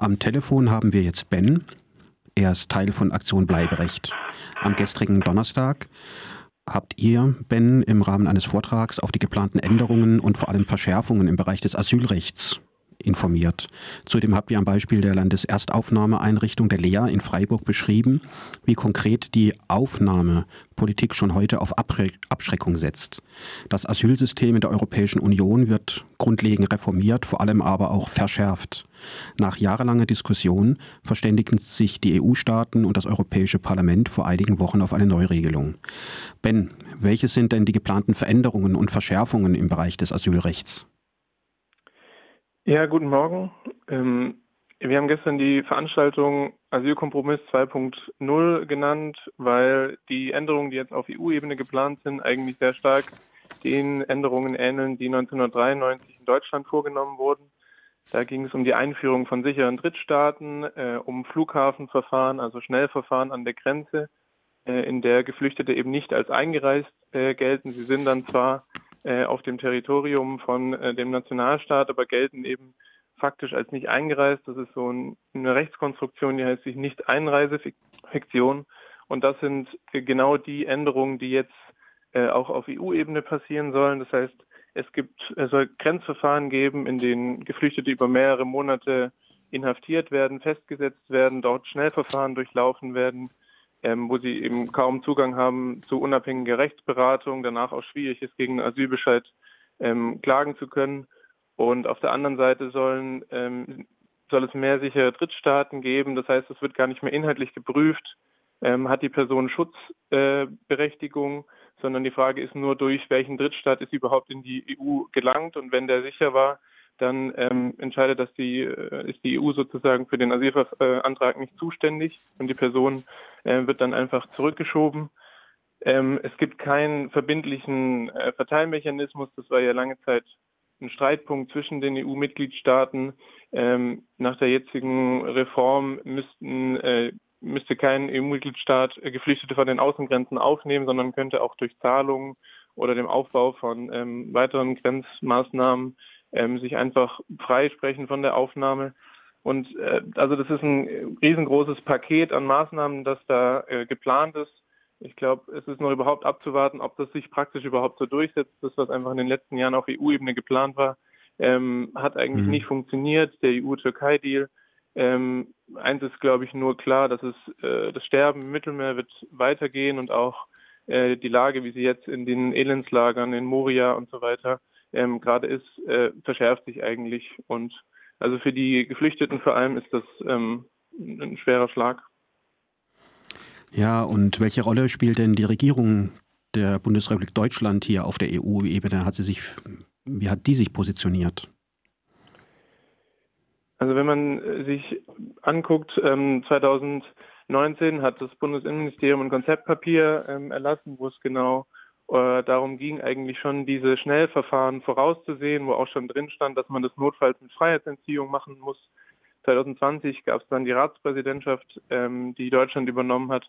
Am Telefon haben wir jetzt Ben. Er ist Teil von Aktion Bleiberecht. Am gestrigen Donnerstag habt ihr, Ben, im Rahmen eines Vortrags auf die geplanten Änderungen und vor allem Verschärfungen im Bereich des Asylrechts informiert. Zudem habt ihr am Beispiel der Landeserstaufnahmeeinrichtung der Lea in Freiburg beschrieben, wie konkret die Aufnahmepolitik schon heute auf Abschreckung setzt. Das Asylsystem in der Europäischen Union wird grundlegend reformiert, vor allem aber auch verschärft. Nach jahrelanger Diskussion verständigten sich die EU-Staaten und das Europäische Parlament vor einigen Wochen auf eine Neuregelung. Ben, welche sind denn die geplanten Veränderungen und Verschärfungen im Bereich des Asylrechts? Ja, guten Morgen. Ähm, wir haben gestern die Veranstaltung Asylkompromiss 2.0 genannt, weil die Änderungen, die jetzt auf EU-Ebene geplant sind, eigentlich sehr stark den Änderungen ähneln, die 1993 in Deutschland vorgenommen wurden. Da ging es um die Einführung von sicheren Drittstaaten, äh, um Flughafenverfahren, also Schnellverfahren an der Grenze, äh, in der Geflüchtete eben nicht als eingereist äh, gelten. Sie sind dann zwar äh, auf dem Territorium von äh, dem Nationalstaat, aber gelten eben faktisch als nicht eingereist. Das ist so ein, eine Rechtskonstruktion, die heißt sich Nicht-Einreisefiktion. Und das sind äh, genau die Änderungen, die jetzt äh, auch auf EU-Ebene passieren sollen. Das heißt, es gibt, es soll Grenzverfahren geben, in denen Geflüchtete über mehrere Monate inhaftiert werden, festgesetzt werden, dort Schnellverfahren durchlaufen werden, ähm, wo sie eben kaum Zugang haben zu unabhängiger Rechtsberatung, danach auch schwierig ist, gegen Asylbescheid ähm, klagen zu können. Und auf der anderen Seite sollen, ähm, soll es mehr sichere Drittstaaten geben. Das heißt, es wird gar nicht mehr inhaltlich geprüft, ähm, hat die Person Schutzberechtigung, äh, sondern die Frage ist nur, durch welchen Drittstaat ist überhaupt in die EU gelangt. Und wenn der sicher war, dann ähm, entscheidet das die, äh, ist die EU sozusagen für den Asylantrag nicht zuständig und die Person äh, wird dann einfach zurückgeschoben. Ähm, es gibt keinen verbindlichen äh, Verteilmechanismus. Das war ja lange Zeit ein Streitpunkt zwischen den EU-Mitgliedstaaten. Ähm, nach der jetzigen Reform müssten, äh, müsste kein EU-Mitgliedstaat äh, Geflüchtete von den Außengrenzen aufnehmen, sondern könnte auch durch Zahlungen oder dem Aufbau von ähm, weiteren Grenzmaßnahmen ähm, sich einfach freisprechen von der Aufnahme. Und äh, also das ist ein riesengroßes Paket an Maßnahmen, das da äh, geplant ist. Ich glaube, es ist noch überhaupt abzuwarten, ob das sich praktisch überhaupt so durchsetzt. Das, was einfach in den letzten Jahren auf EU-Ebene geplant war, ähm, hat eigentlich mhm. nicht funktioniert. Der EU-Türkei-Deal. Ähm, eins ist, glaube ich, nur klar, dass es äh, das Sterben im Mittelmeer wird weitergehen und auch äh, die Lage, wie sie jetzt in den Elendslagern in Moria und so weiter ähm, gerade ist, äh, verschärft sich eigentlich. Und also für die Geflüchteten vor allem ist das ähm, ein schwerer Schlag. Ja, und welche Rolle spielt denn die Regierung der Bundesrepublik Deutschland hier auf der EU-Ebene? Hat sie sich, wie hat die sich positioniert? Also wenn man sich anguckt, ähm, 2019 hat das Bundesinnenministerium ein Konzeptpapier ähm, erlassen, wo es genau äh, darum ging eigentlich schon, diese Schnellverfahren vorauszusehen, wo auch schon drin stand, dass man das notfalls mit Freiheitsentziehung machen muss. 2020 gab es dann die Ratspräsidentschaft, ähm, die Deutschland übernommen hat.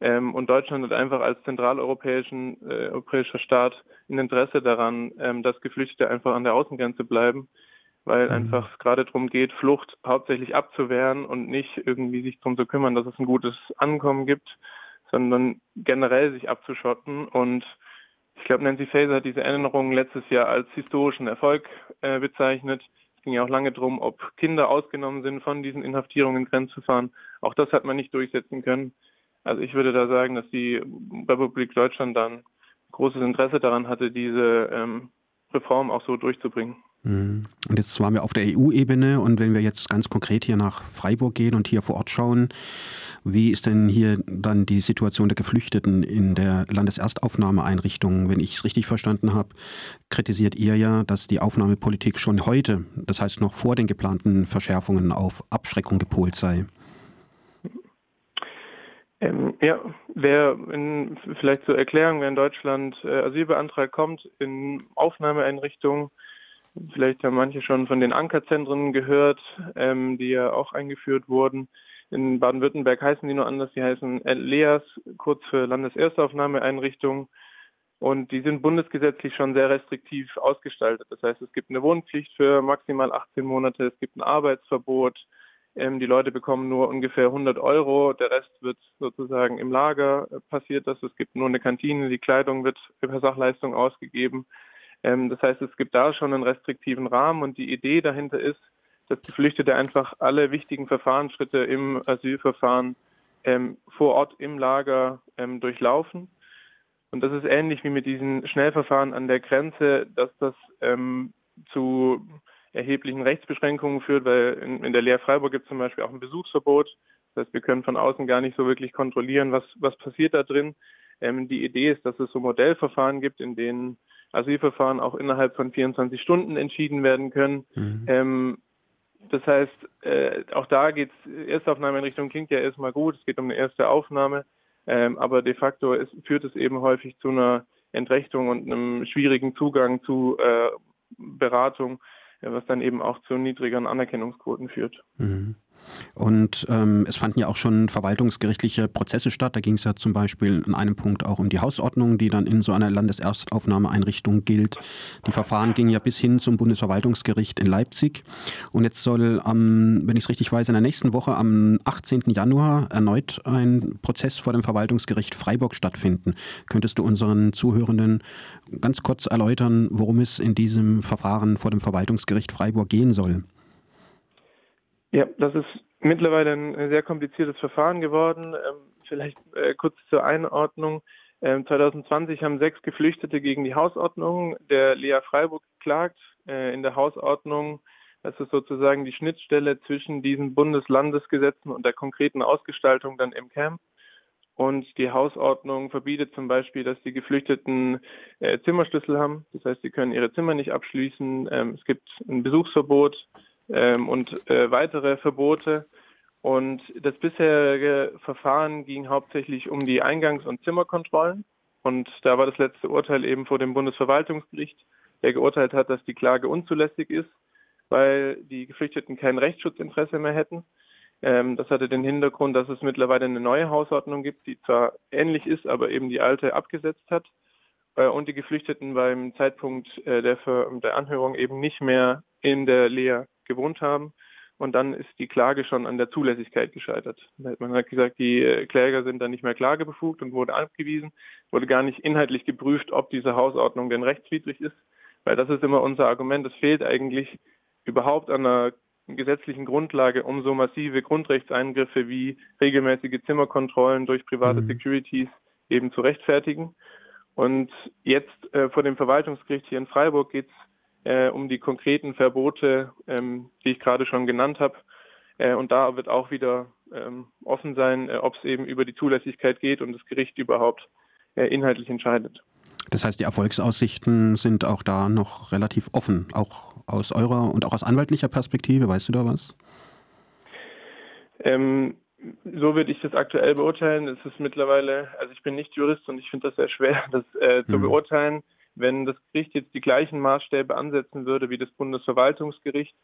Ähm, und Deutschland hat einfach als zentraleuropäischen äh, europäischer Staat ein Interesse daran, ähm, dass Geflüchtete einfach an der Außengrenze bleiben, weil mhm. einfach es gerade darum geht, Flucht hauptsächlich abzuwehren und nicht irgendwie sich darum zu kümmern, dass es ein gutes Ankommen gibt, sondern generell sich abzuschotten. Und ich glaube, Nancy Faeser hat diese Änderungen letztes Jahr als historischen Erfolg äh, bezeichnet. Es ging ja auch lange darum, ob Kinder ausgenommen sind von diesen Inhaftierungen in Grenzverfahren. Auch das hat man nicht durchsetzen können. Also ich würde da sagen, dass die Republik Deutschland dann großes Interesse daran hatte, diese ähm, Reform auch so durchzubringen. Und jetzt waren wir auf der EU-Ebene und wenn wir jetzt ganz konkret hier nach Freiburg gehen und hier vor Ort schauen, wie ist denn hier dann die Situation der Geflüchteten in der Landeserstaufnahmeeinrichtung? Wenn ich es richtig verstanden habe, kritisiert ihr ja, dass die Aufnahmepolitik schon heute, das heißt noch vor den geplanten Verschärfungen, auf Abschreckung gepolt sei. Ähm, ja, wer in, vielleicht zur Erklärung, wer in Deutschland äh, Asyl kommt in Aufnahmeeinrichtungen, vielleicht haben manche schon von den Ankerzentren gehört, ähm, die ja auch eingeführt wurden. In Baden-Württemberg heißen die nur anders, die heißen LEAS, kurz für Landeserstaufnahmeeinrichtungen. Und die sind bundesgesetzlich schon sehr restriktiv ausgestaltet. Das heißt, es gibt eine Wohnpflicht für maximal 18 Monate, es gibt ein Arbeitsverbot, Ähm, die Leute bekommen nur ungefähr 100 Euro. Der Rest wird sozusagen im Lager passiert. Das. Es gibt nur eine Kantine, die Kleidung wird per Sachleistung ausgegeben. Ähm, das heißt, es gibt da schon einen restriktiven Rahmen und die Idee dahinter ist, dass Geflüchtete einfach alle wichtigen Verfahrensschritte im Asylverfahren ähm, vor Ort im Lager ähm, durchlaufen. Und das ist ähnlich wie mit diesen Schnellverfahren an der Grenze, dass das ähm, zu erheblichen Rechtsbeschränkungen führt, weil in, in der Lehr Freiburg gibt es zum Beispiel auch ein Besuchsverbot. Das heißt, wir können von außen gar nicht so wirklich kontrollieren, was, was passiert da drin. Ähm, die Idee ist, dass es so Modellverfahren gibt, in denen Asylverfahren auch innerhalb von 24 Stunden entschieden werden können. Mhm. Ähm, das heißt, äh, auch da geht es, Erstaufnahmeeinrichtung klingt ja erstmal gut, es geht um eine erste Aufnahme, ähm, aber de facto ist, führt es eben häufig zu einer Entrechtung und einem schwierigen Zugang zu äh, Beratung, was dann eben auch zu niedrigeren Anerkennungsquoten führt. Mhm. Und ähm, es fanden ja auch schon verwaltungsgerichtliche Prozesse statt. Da ging es ja zum Beispiel in einem Punkt auch um die Hausordnung, die dann in so einer Landeserstaufnahmeeinrichtung gilt. Die Verfahren gingen ja bis hin zum Bundesverwaltungsgericht in Leipzig. Und jetzt soll am, wenn ich es richtig weiß, in der nächsten Woche am 18. Januar erneut ein Prozess vor dem Verwaltungsgericht Freiburg stattfinden. Könntest du unseren Zuhörenden ganz kurz erläutern, worum es in diesem Verfahren vor dem Verwaltungsgericht Freiburg gehen soll? Ja, das ist mittlerweile ein sehr kompliziertes Verfahren geworden. Ähm, vielleicht äh, kurz zur Einordnung. Ähm, 2020 haben sechs Geflüchtete gegen die Hausordnung der Lea Freiburg geklagt. Äh, in der Hausordnung, das ist sozusagen die Schnittstelle zwischen diesen Bundeslandesgesetzen und der konkreten Ausgestaltung dann im Camp. Und die Hausordnung verbietet zum Beispiel, dass die Geflüchteten äh, Zimmerschlüssel haben. Das heißt, sie können ihre Zimmer nicht abschließen. Ähm, es gibt ein Besuchsverbot ähm, und äh, weitere Verbote. Und das bisherige Verfahren ging hauptsächlich um die Eingangs- und Zimmerkontrollen. Und da war das letzte Urteil eben vor dem Bundesverwaltungsgericht, der geurteilt hat, dass die Klage unzulässig ist, weil die Geflüchteten kein Rechtsschutzinteresse mehr hätten. Ähm, das hatte den Hintergrund, dass es mittlerweile eine neue Hausordnung gibt, die zwar ähnlich ist, aber eben die alte abgesetzt hat äh, und die Geflüchteten beim Zeitpunkt äh, der, der Anhörung eben nicht mehr in der Lea gewohnt haben. Und dann ist die Klage schon an der Zulässigkeit gescheitert. Man hat gesagt, die äh, Kläger sind dann nicht mehr klagebefugt und wurde abgewiesen, wurde gar nicht inhaltlich geprüft, ob diese Hausordnung denn rechtswidrig ist, weil das ist immer unser Argument. Es fehlt eigentlich überhaupt an einer gesetzlichen Grundlage, um so massive Grundrechtseingriffe wie regelmäßige Zimmerkontrollen durch private mhm. Securities eben zu rechtfertigen. Und jetzt äh, vor dem Verwaltungsgericht hier in Freiburg geht es äh, um die konkreten Verbote, ähm, die ich gerade schon genannt habe. Äh, und da wird auch wieder ähm, offen sein, äh, ob es eben über die Zulässigkeit geht und das Gericht überhaupt äh, inhaltlich entscheidet. Das heißt, die Erfolgsaussichten sind auch da noch relativ offen, auch aus eurer und auch aus anwaltlicher Perspektive. Weißt du da was? Ähm, so würde ich das aktuell beurteilen. Es ist mittlerweile, also ich bin nicht Jurist und ich finde das sehr schwer, das äh, zu mhm. beurteilen. Wenn das Gericht jetzt die gleichen Maßstäbe ansetzen würde wie das Bundesverwaltungsgericht,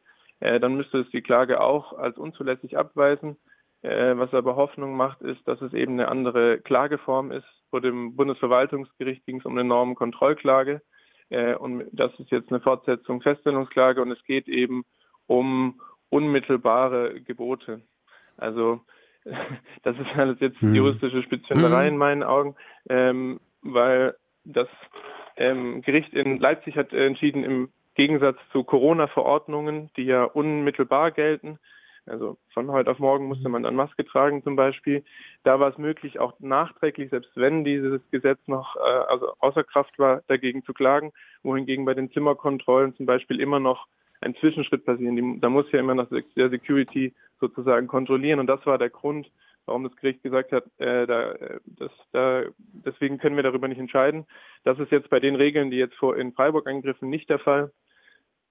äh, dann müsste es die Klage auch als unzulässig abweisen. Äh, was aber Hoffnung macht, ist, dass es eben eine andere Klageform ist. Vor dem Bundesverwaltungsgericht ging es um eine Normenkontrollklage äh, und das ist jetzt eine Fortsetzung Feststellungsklage und es geht eben um unmittelbare Gebote. Also das ist alles jetzt hm. juristische Spitzfinderei hm. in meinen Augen, ähm, weil das ähm, Gericht in Leipzig hat entschieden, im Gegensatz zu Corona-Verordnungen, die ja unmittelbar gelten, also von heute auf morgen musste man dann Maske tragen zum Beispiel. Da war es möglich, auch nachträglich, selbst wenn dieses Gesetz noch äh, also außer Kraft war, dagegen zu klagen, wohingegen bei den Zimmerkontrollen zum Beispiel immer noch ein Zwischenschritt passieren. Die, da muss ja immer noch der Security sozusagen kontrollieren und das war der Grund, warum das Gericht gesagt hat, äh, da, äh, das, da, deswegen können wir darüber nicht entscheiden. Das ist jetzt bei den Regeln, die jetzt vor in Freiburg angriffen, nicht der Fall.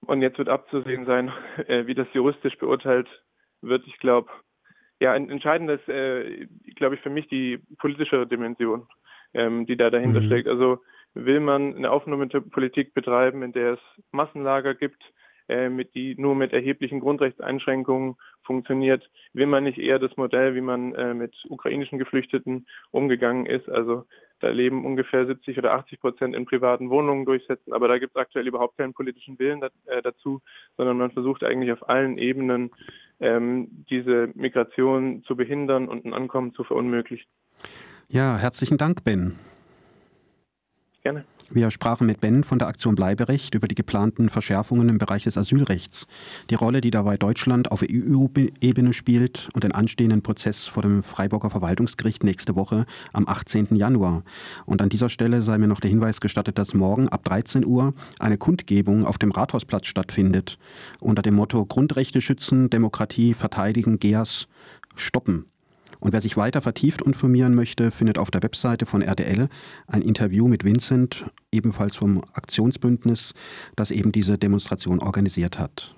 Und jetzt wird abzusehen sein, äh, wie das juristisch beurteilt wird. Ich glaube, ja, entscheidend ist, äh, glaube ich, für mich die politische Dimension, ähm, die da dahinter mhm. steckt. Also will man eine Aufnahmepolitik betreiben, in der es Massenlager gibt, mit, die nur mit erheblichen Grundrechtseinschränkungen funktioniert. Will man nicht eher das Modell, wie man äh, mit ukrainischen Geflüchteten umgegangen ist? Also da leben ungefähr 70 oder 80 Prozent in privaten Wohnungen durchsetzen, aber da gibt es aktuell überhaupt keinen politischen Willen da, äh, dazu, sondern man versucht eigentlich auf allen Ebenen ähm, diese Migration zu behindern und ein Ankommen zu verunmöglichen. Ja, herzlichen Dank, Ben. Gerne. Wir sprachen mit Ben von der Aktion Bleiberecht über die geplanten Verschärfungen im Bereich des Asylrechts, die Rolle, die dabei Deutschland auf EU-Ebene spielt und den anstehenden Prozess vor dem Freiburger Verwaltungsgericht nächste Woche am 18. Januar. Und an dieser Stelle sei mir noch der Hinweis gestattet, dass morgen ab 13 Uhr eine Kundgebung auf dem Rathausplatz stattfindet unter dem Motto Grundrechte schützen, Demokratie verteidigen, GEAS stoppen. Und wer sich weiter vertieft informieren möchte, findet auf der Webseite von RDL ein Interview mit Vincent, ebenfalls vom Aktionsbündnis, das eben diese Demonstration organisiert hat.